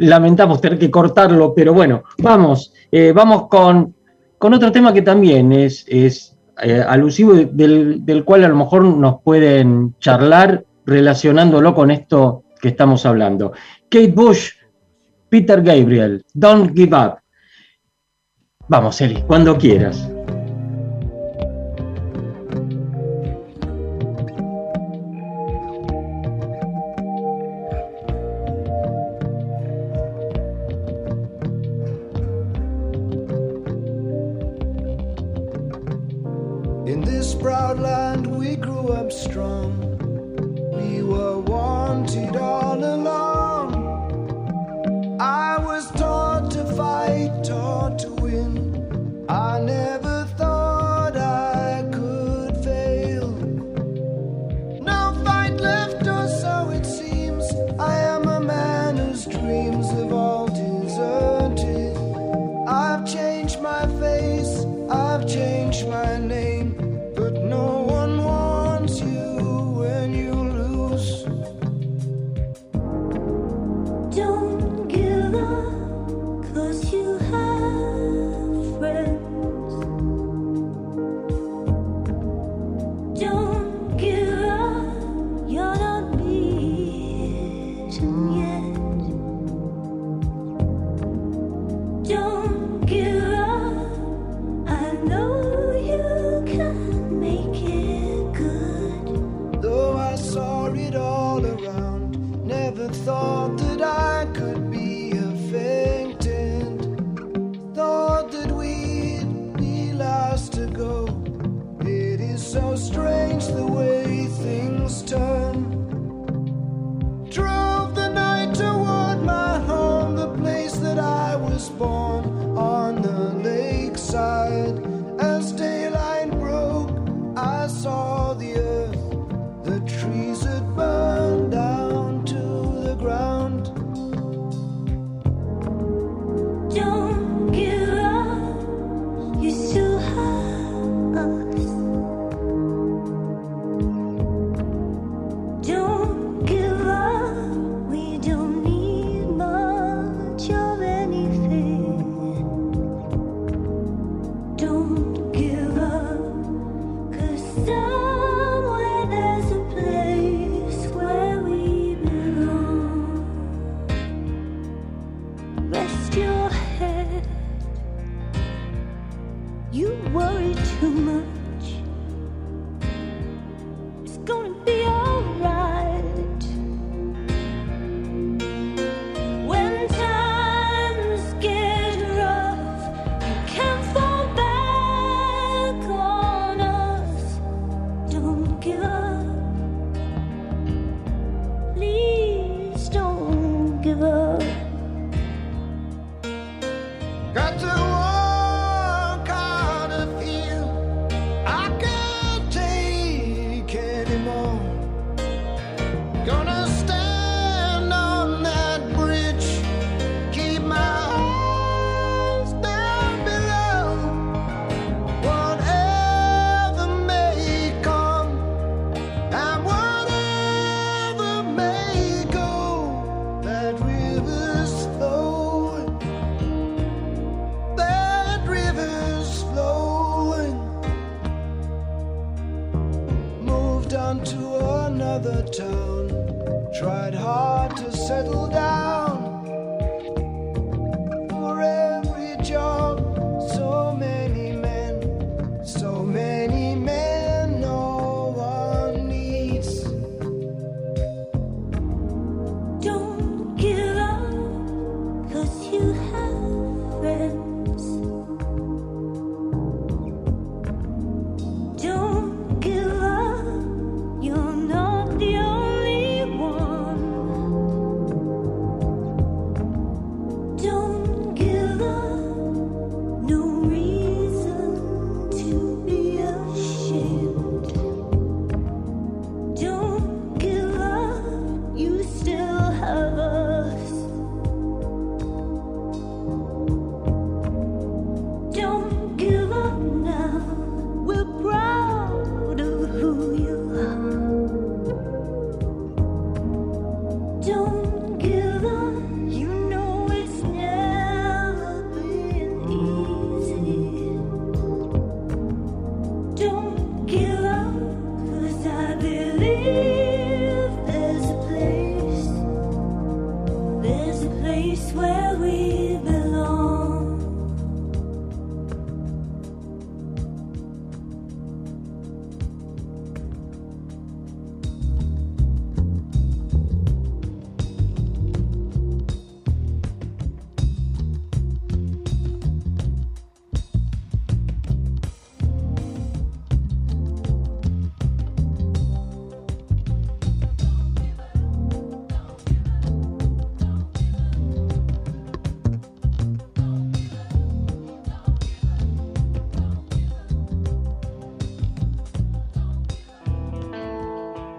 lamentamos tener que cortarlo, pero bueno, vamos, eh, vamos con, con otro tema que también es, es eh, alusivo del, del cual a lo mejor nos pueden charlar relacionándolo con esto que estamos hablando. Kate Bush, Peter Gabriel, Don't Give Up. Vamos, Eli, cuando quieras.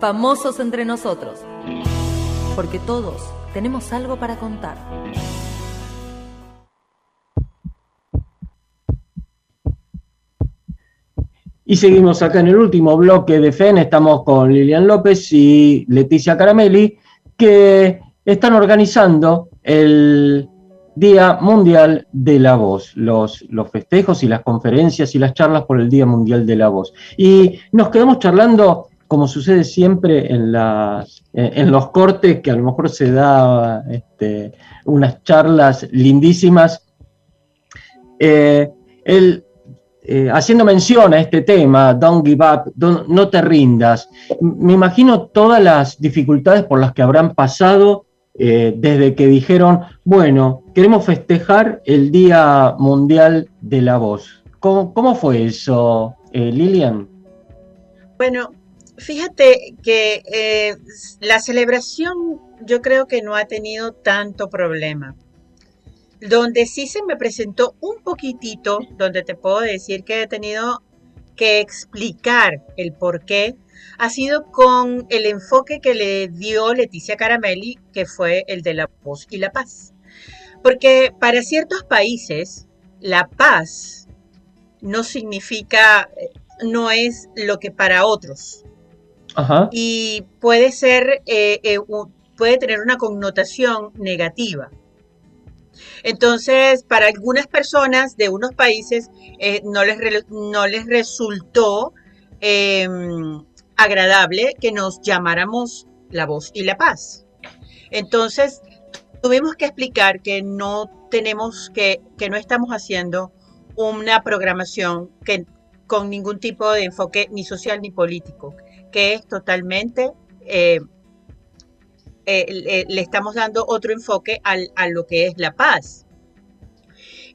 Famosos entre nosotros. Porque todos tenemos algo para contar. Y seguimos acá en el último bloque de FEN, estamos con Lilian López y Leticia Caramelli, que están organizando el Día Mundial de la Voz, los, los festejos y las conferencias y las charlas por el Día Mundial de la Voz. Y nos quedamos charlando, como sucede siempre eh, en los cortes, que a lo mejor se da este, unas charlas lindísimas. Eh, el, eh, haciendo mención a este tema, Don't Give Up, no te rindas, me imagino todas las dificultades por las que habrán pasado desde que dijeron, bueno, queremos festejar el Día Mundial de la Voz. ¿Cómo, fue eso, Lilian? Bueno, fíjate que eh, la celebración yo creo que no ha tenido tanto problema. Donde sí se me presentó un poquitito, donde te puedo decir que he tenido que explicar el por qué, ha sido con el enfoque que le dio Leticia Caramelli, que fue el de la voz y la paz. Porque para ciertos países, la paz no significa, eh, no es lo que para otros Y puede ser, eh, eh, puede tener una connotación negativa. Entonces, para algunas personas de unos países eh, no, les no les resultó eh, agradable que nos llamáramos la voz y la paz. Entonces, tuvimos que explicar que no tenemos que, que no estamos haciendo una programación que, con ningún tipo de enfoque ni social ni político, que es totalmente, eh, eh, le, estamos dando otro enfoque al- a lo que es la paz.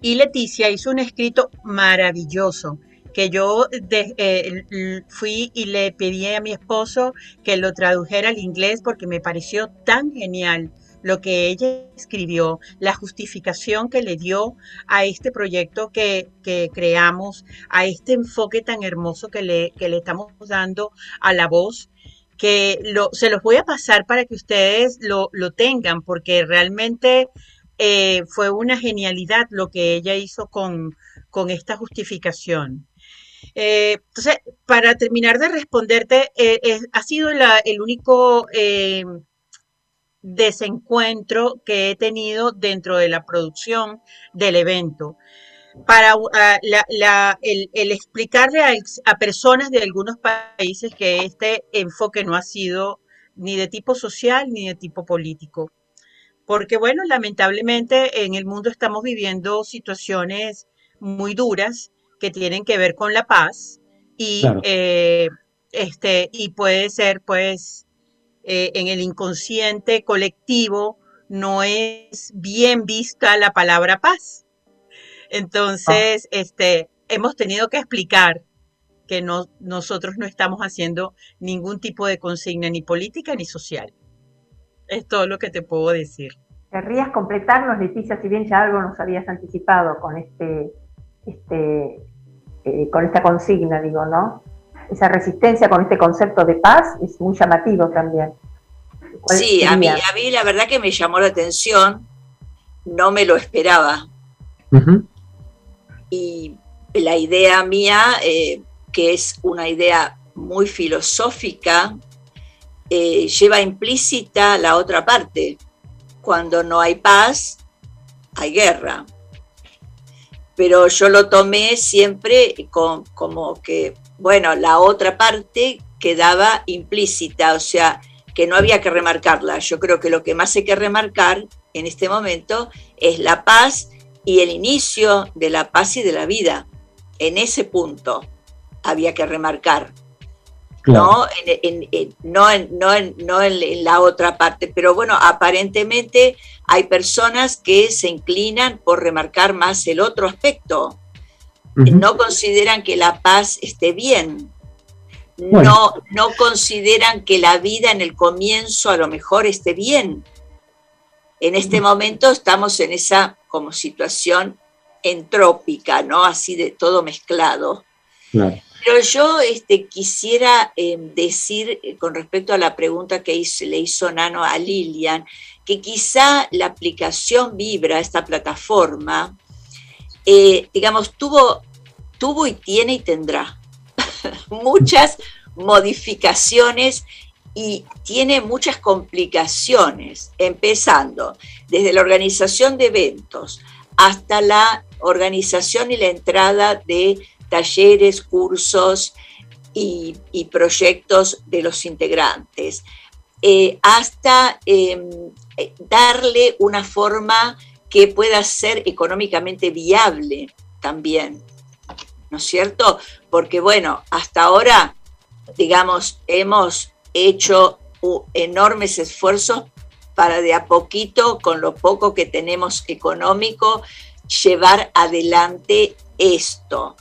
Y Leticia hizo un escrito maravilloso que yo eh, fui y le pedí a mi esposo que lo tradujera al inglés porque me pareció tan genial lo que ella escribió, la justificación que le dio a este proyecto que, que creamos, a este enfoque tan hermoso que le, que le estamos dando a la voz, que lo, se los voy a pasar para que ustedes lo, lo tengan, porque realmente eh, fue una genialidad lo que ella hizo con, con esta justificación. Eh, entonces, para terminar de responderte, eh, ha sido el único desencuentro que he tenido dentro de la producción del evento. Para uh, ah, la- la- el, el explicarle a, personas de algunos países que este enfoque no ha sido ni de tipo social ni de tipo político. Porque bueno, lamentablemente en el mundo estamos viviendo situaciones muy duras que tienen que ver con la paz y Claro. eh, este y puede ser pues eh, en el inconsciente colectivo no es bien vista la palabra paz. Entonces, este hemos tenido que explicar que no, nosotros no estamos haciendo ningún tipo de consigna ni política ni social. Es todo lo que te puedo decir. ¿Querrías completarnos, Leticia, si bien ya algo nos habías anticipado con este, este eh, con esta consigna, digo, ¿no? Esa resistencia con este concepto de paz es muy llamativo también. ¿Cuál Sí, a mí, a mí la verdad que me llamó la atención, no me lo esperaba. Y la idea mía, eh, que es una idea muy filosófica, eh, lleva implícita la otra parte. Cuando no hay paz, hay guerra. Pero yo lo tomé siempre con- como que, bueno, la otra parte quedaba implícita, o sea, que no había que remarcarla. Yo creo que lo que más hay que remarcar en este momento es la paz y el inicio de la paz y de la vida. En ese punto había que remarcar. No, en, no, no, no en, la otra parte, pero bueno, aparentemente hay personas que se inclinan por remarcar más el otro aspecto. No consideran que la paz esté bien, no, no consideran que la vida en el comienzo a lo mejor esté bien. En este momento estamos en esa como situación entrópica, ¿no? Así de todo mezclado. Pero yo este, quisiera em, decir eh, con respecto a la pregunta que le hizo Nano a Lilian, que quizá la aplicación Vibra, esta plataforma, eh, digamos, tuvo, tuvo y tiene y tendrá muchas modificaciones y tiene muchas complicaciones, empezando desde la organización de eventos hasta la organización y la entrada de talleres, cursos y, proyectos de los integrantes, eh, hasta em, darle una forma que pueda ser económicamente viable también ¿no es cierto? Porque bueno, hasta ahora, digamos, hemos hecho enormes esfuerzos para de a poquito, con lo poco que tenemos económico, llevar adelante esto.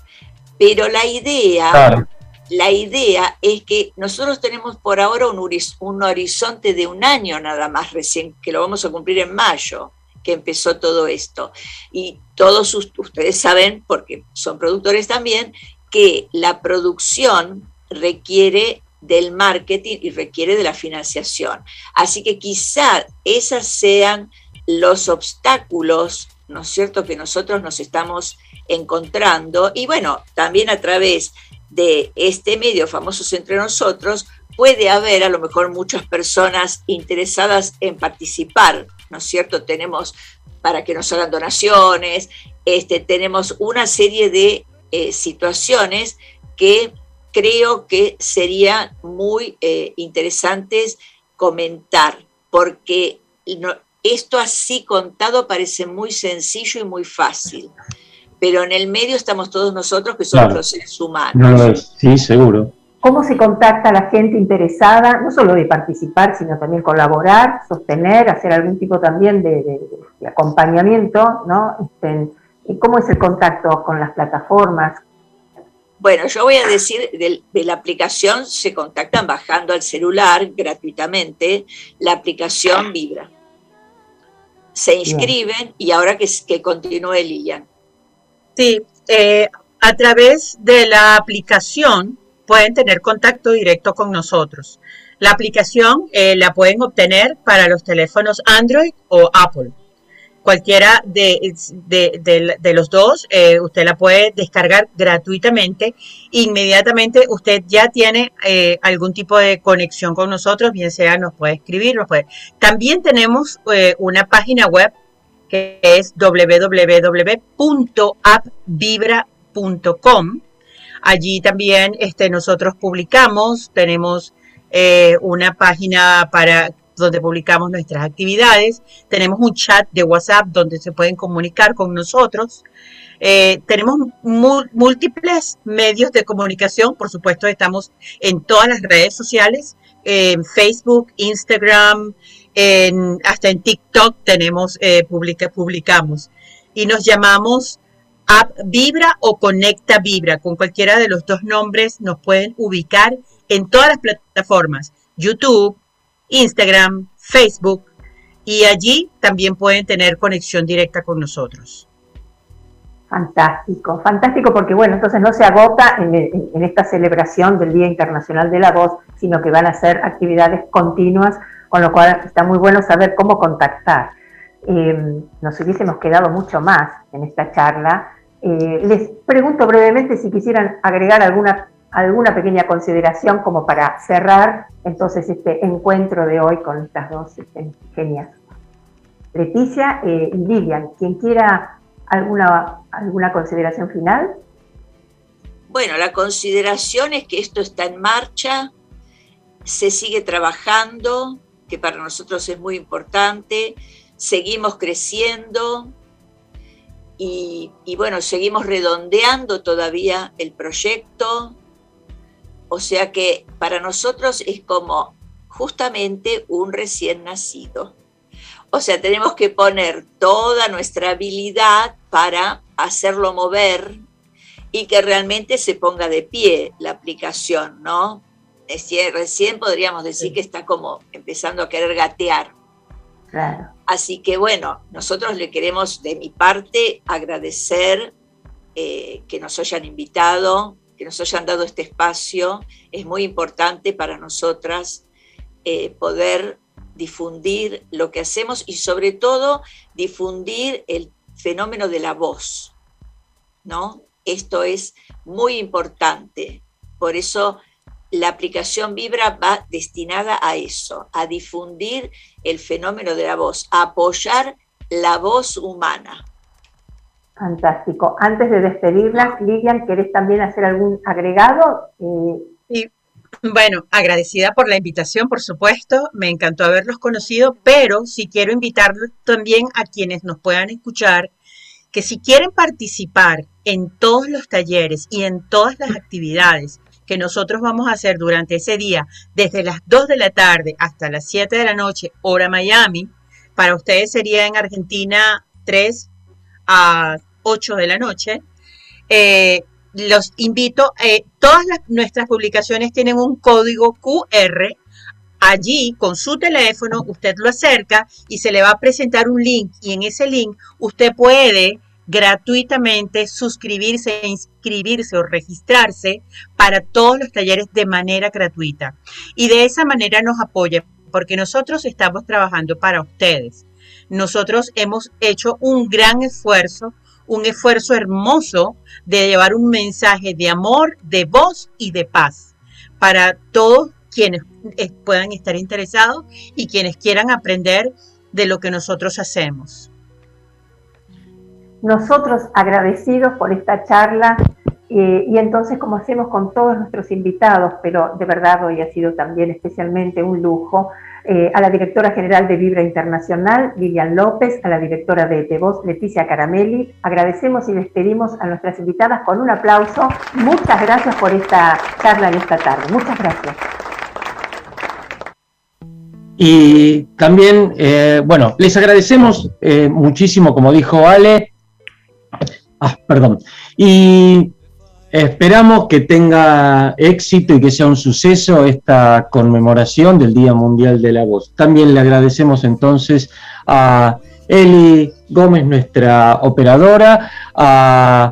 Pero la idea, la idea es que nosotros tenemos por ahora un, un horizonte de un año nada más recién, que lo vamos a cumplir en mayo que empezó todo esto. Y todos ustedes saben, porque son productores también, que la producción requiere del marketing y requiere de la financiación. Así que quizá esas sean los obstáculos, ¿no es cierto?, que nosotros nos estamos encontrando. Y bueno, también a través de este medio famosos entre nosotros, puede haber a lo mejor muchas personas interesadas en participar ¿no es cierto? Tenemos para que nos hagan donaciones, este, tenemos una serie de eh, situaciones que creo que serían muy eh, interesantes comentar, porque esto así contado parece muy sencillo y muy fácil, pero en el medio estamos todos nosotros que somos los seres humanos. sí, seguro. ¿Cómo se contacta a la gente interesada, no solo de participar, sino también colaborar, sostener, hacer algún tipo también de, acompañamiento, ¿no? Este, ¿Y cómo es el contacto con las plataformas? Bueno, yo voy a decir, de, la aplicación se contactan bajando al celular gratuitamente la aplicación Vibra. Se inscriben y ahora que, que continúe Lilian. Sí, eh, a través de la aplicación pueden tener contacto directo con nosotros. La aplicación eh, la pueden obtener para los teléfonos Android o Apple. Cualquiera de, de, los dos, eh, usted la puede descargar gratuitamente. Inmediatamente usted ya tiene eh, algún tipo de conexión con nosotros, bien sea nos puede escribir, nos puede. También tenemos una página web que es www.appvibra.com Allí también este, nosotros publicamos, tenemos eh, una página para donde publicamos nuestras actividades, tenemos un chat de WhatsApp donde se pueden comunicar con nosotros. Eh, tenemos múltiples medios de comunicación, por supuesto estamos en todas las redes sociales, en Facebook, Instagram, hasta en TikTok tenemos, eh, publicamos. Y nos llamamos App Vibra o Conecta Vibra. Con cualquiera de los dos nombres nos pueden ubicar en todas las plataformas, YouTube, Instagram, Facebook, y allí también pueden tener conexión directa con nosotros. Fantástico, fantástico porque bueno, entonces no se agota en, esta celebración del Día Internacional de la Voz, sino que van a ser actividades continuas, con lo cual está muy bueno saber cómo contactar. Eh, nos hubiésemos quedado mucho más en esta charla, eh, les pregunto brevemente si quisieran agregar alguna, alguna pequeña consideración como para cerrar entonces este encuentro de hoy con estas dos este, genias. Leticia eh, y Lilian, quien quiera alguna, alguna consideración final. Bueno, la consideración es que esto está en marcha, se sigue trabajando, que para nosotros es muy importante. Seguimos creciendo y, y bueno, seguimos redondeando todavía el proyecto. O sea que para nosotros es como justamente un recién nacido. O sea, tenemos que poner toda nuestra habilidad para hacerlo mover y que realmente se ponga de pie la aplicación, ¿no? Recién podríamos decir que está como empezando a querer gatear. Claro. Así que bueno, nosotros le queremos de mi parte agradecer eh, que nos hayan invitado, que nos hayan dado este espacio. Es muy importante para nosotras eh, poder difundir lo que hacemos y sobre todo difundir el fenómeno de la voz, ¿no? Esto es muy importante. Por eso la aplicación Vibra va destinada a eso, a difundir el fenómeno de la voz, a apoyar la voz humana. Fantástico. Antes de despedirlas, Lilian, ¿querés también hacer algún agregado? Eh, sí. Bueno, agradecida por la invitación, por supuesto. Me encantó haberlos conocido, pero sí quiero invitarlos también a quienes nos puedan escuchar que si quieren participar en todos los talleres y en todas las actividades que nosotros vamos a hacer durante ese día, desde las 2 de la tarde hasta las 7 de la noche, hora Miami, para ustedes sería en Argentina 3 a 8 de la noche. Eh, los invito, eh, todas nuestras publicaciones tienen un código QR. Allí, con su teléfono, usted lo acerca y se le va a presentar un link y en ese link usted puede gratuitamente suscribirse, inscribirse o registrarse para todos los talleres de manera gratuita. Y de esa manera nos apoya, porque nosotros estamos trabajando para ustedes. Nosotros hemos hecho un gran esfuerzo, un esfuerzo hermoso de llevar un mensaje de amor, de voz y de paz para todos quienes puedan estar interesados y quienes quieran aprender de lo que nosotros hacemos. Nosotros agradecidos por esta charla eh, y entonces como hacemos con todos nuestros invitados, pero de verdad hoy ha sido también especialmente un lujo, eh, a la directora general de Vibra Internacional, Lilian López, a la directora de Voz, Leticia Caramelli. Agradecemos y despedimos a nuestras invitadas con un aplauso. Muchas gracias por esta charla en esta tarde. Muchas gracias. Y también, eh, bueno, les agradecemos muchísimo, como dijo Ale, Ah, perdón. Y esperamos que tenga éxito y que sea un suceso esta conmemoración del Día Mundial de la Voz. También le agradecemos entonces a Eli Gómez, nuestra operadora, a,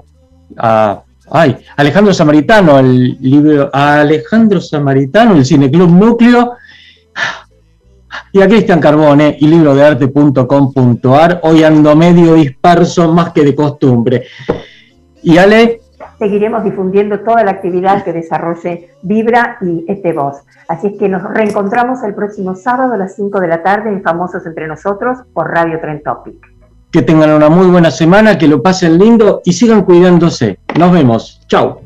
ay, Alejandro Samaritano, el libro, a Alejandro Samaritano, el Cineclub Núcleo, y a Cristian Carbone y librodearte.com.ar. Hoy ando medio disperso más que de costumbre. Y Ale. Seguiremos difundiendo toda la actividad que desarrolle Vibra y Este Voz. Así es que nos reencontramos el próximo sábado a las 5 de la tarde en Famosos Entre Nosotros por Radio Tren Topic. Que tengan una muy buena semana, que lo pasen lindo y sigan cuidándose. Nos vemos. Chao.